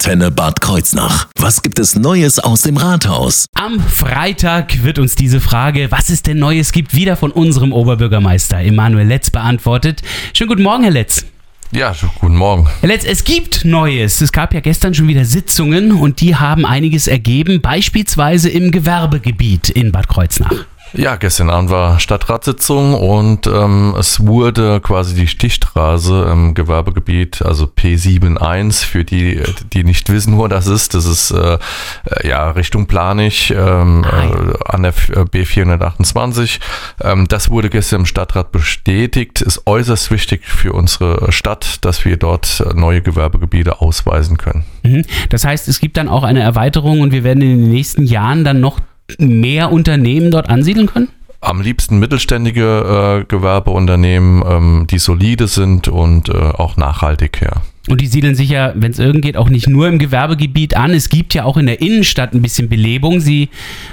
Antenne Bad Kreuznach. Was gibt es Neues aus dem Rathaus? Am Freitag wird uns diese Frage, was es denn Neues gibt, wieder von unserem Oberbürgermeister Emanuel Letz beantwortet. Schönen guten Morgen, Herr Letz. Ja, guten Morgen. Herr Letz, es gibt Neues. Es gab ja gestern schon wieder Sitzungen und die haben einiges ergeben, beispielsweise im Gewerbegebiet in Bad Kreuznach. Ja, gestern Abend war Stadtratssitzung und ähm, es wurde quasi die Stichstraße im Gewerbegebiet, also P71, für die, die nicht wissen, wo das ist. Das ist äh, äh ja Richtung Planich ähm, äh, an der B428. Ähm, das wurde gestern im Stadtrat bestätigt. Ist äußerst wichtig für unsere Stadt, dass wir dort neue Gewerbegebiete ausweisen können. Mhm. Das heißt, es gibt dann auch eine Erweiterung und wir werden in den nächsten Jahren dann noch mehr Unternehmen dort ansiedeln können? Am liebsten mittelständige äh, Gewerbeunternehmen, ähm, die solide sind und äh, auch nachhaltig, ja. Und die siedeln sich ja, wenn es irgend geht, auch nicht nur im Gewerbegebiet an. Es gibt ja auch in der Innenstadt ein bisschen Belebung. Sie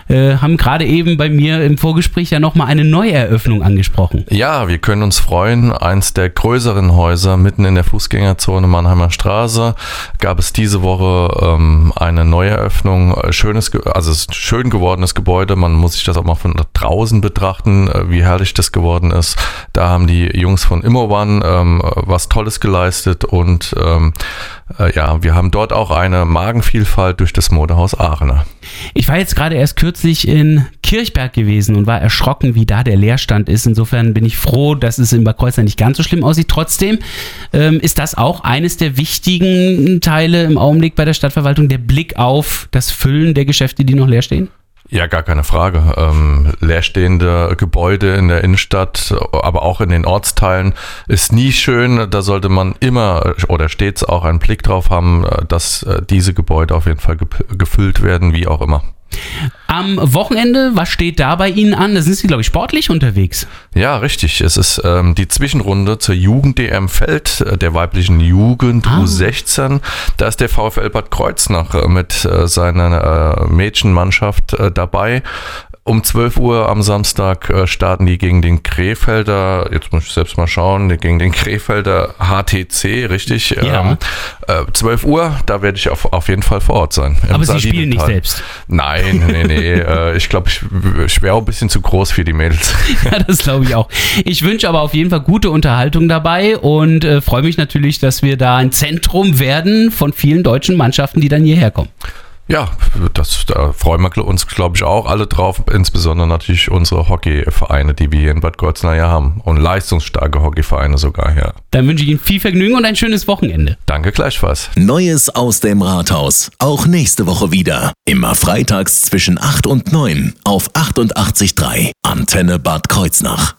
äh, haben gerade eben bei mir im Vorgespräch ja nochmal eine Neueröffnung angesprochen. Ja, wir können uns freuen. Eins der größeren Häuser mitten in der Fußgängerzone Mannheimer Straße gab es diese Woche ähm, eine Neueröffnung. Schönes, also schön gewordenes Gebäude. Man muss sich das auch mal von draußen betrachten, äh, wie herrlich das geworden ist. Da haben die Jungs von Immowan ähm, was Tolles geleistet und ähm, äh, ja, wir haben dort auch eine Magenvielfalt durch das Modehaus Aachener. Ich war jetzt gerade erst kürzlich in Kirchberg gewesen und war erschrocken, wie da der Leerstand ist. Insofern bin ich froh, dass es in Bad Kreuznach nicht ganz so schlimm aussieht. Trotzdem ähm, ist das auch eines der wichtigen Teile im Augenblick bei der Stadtverwaltung, der Blick auf das Füllen der Geschäfte, die noch leer stehen? Ja, gar keine Frage. Ähm, leerstehende Gebäude in der Innenstadt, aber auch in den Ortsteilen ist nie schön. Da sollte man immer oder stets auch einen Blick drauf haben, dass äh, diese Gebäude auf jeden Fall gefüllt werden, wie auch immer. Am Wochenende, was steht da bei Ihnen an? Da sind Sie, glaube ich, sportlich unterwegs. Ja, richtig. Es ist ähm, die Zwischenrunde zur Jugend-DM Feld, äh, der weiblichen Jugend ah. U16. Da ist der VfL Bad Kreuznach äh, mit äh, seiner äh, Mädchenmannschaft äh, dabei. Um 12 Uhr am Samstag äh, starten die gegen den Krefelder, jetzt muss ich selbst mal schauen, gegen den Krefelder HTC, richtig? Ja. Ähm, äh, 12 Uhr, da werde ich auf, auf jeden Fall vor Ort sein. Aber Sie spielen nicht selbst? Nein, nee, nee. äh, ich glaube, ich, ich wäre auch ein bisschen zu groß für die Mädels. ja, das glaube ich auch. Ich wünsche aber auf jeden Fall gute Unterhaltung dabei und äh, freue mich natürlich, dass wir da ein Zentrum werden von vielen deutschen Mannschaften, die dann hierher kommen. Ja, das, da freuen wir uns, glaube ich, auch alle drauf. Insbesondere natürlich unsere Hockeyvereine, die wir hier in Bad Kreuznach ja haben. Und leistungsstarke Hockeyvereine sogar, ja. Dann wünsche ich Ihnen viel Vergnügen und ein schönes Wochenende. Danke gleichfalls. Neues aus dem Rathaus. Auch nächste Woche wieder. Immer freitags zwischen 8 und 9 auf 88.3 Antenne Bad Kreuznach.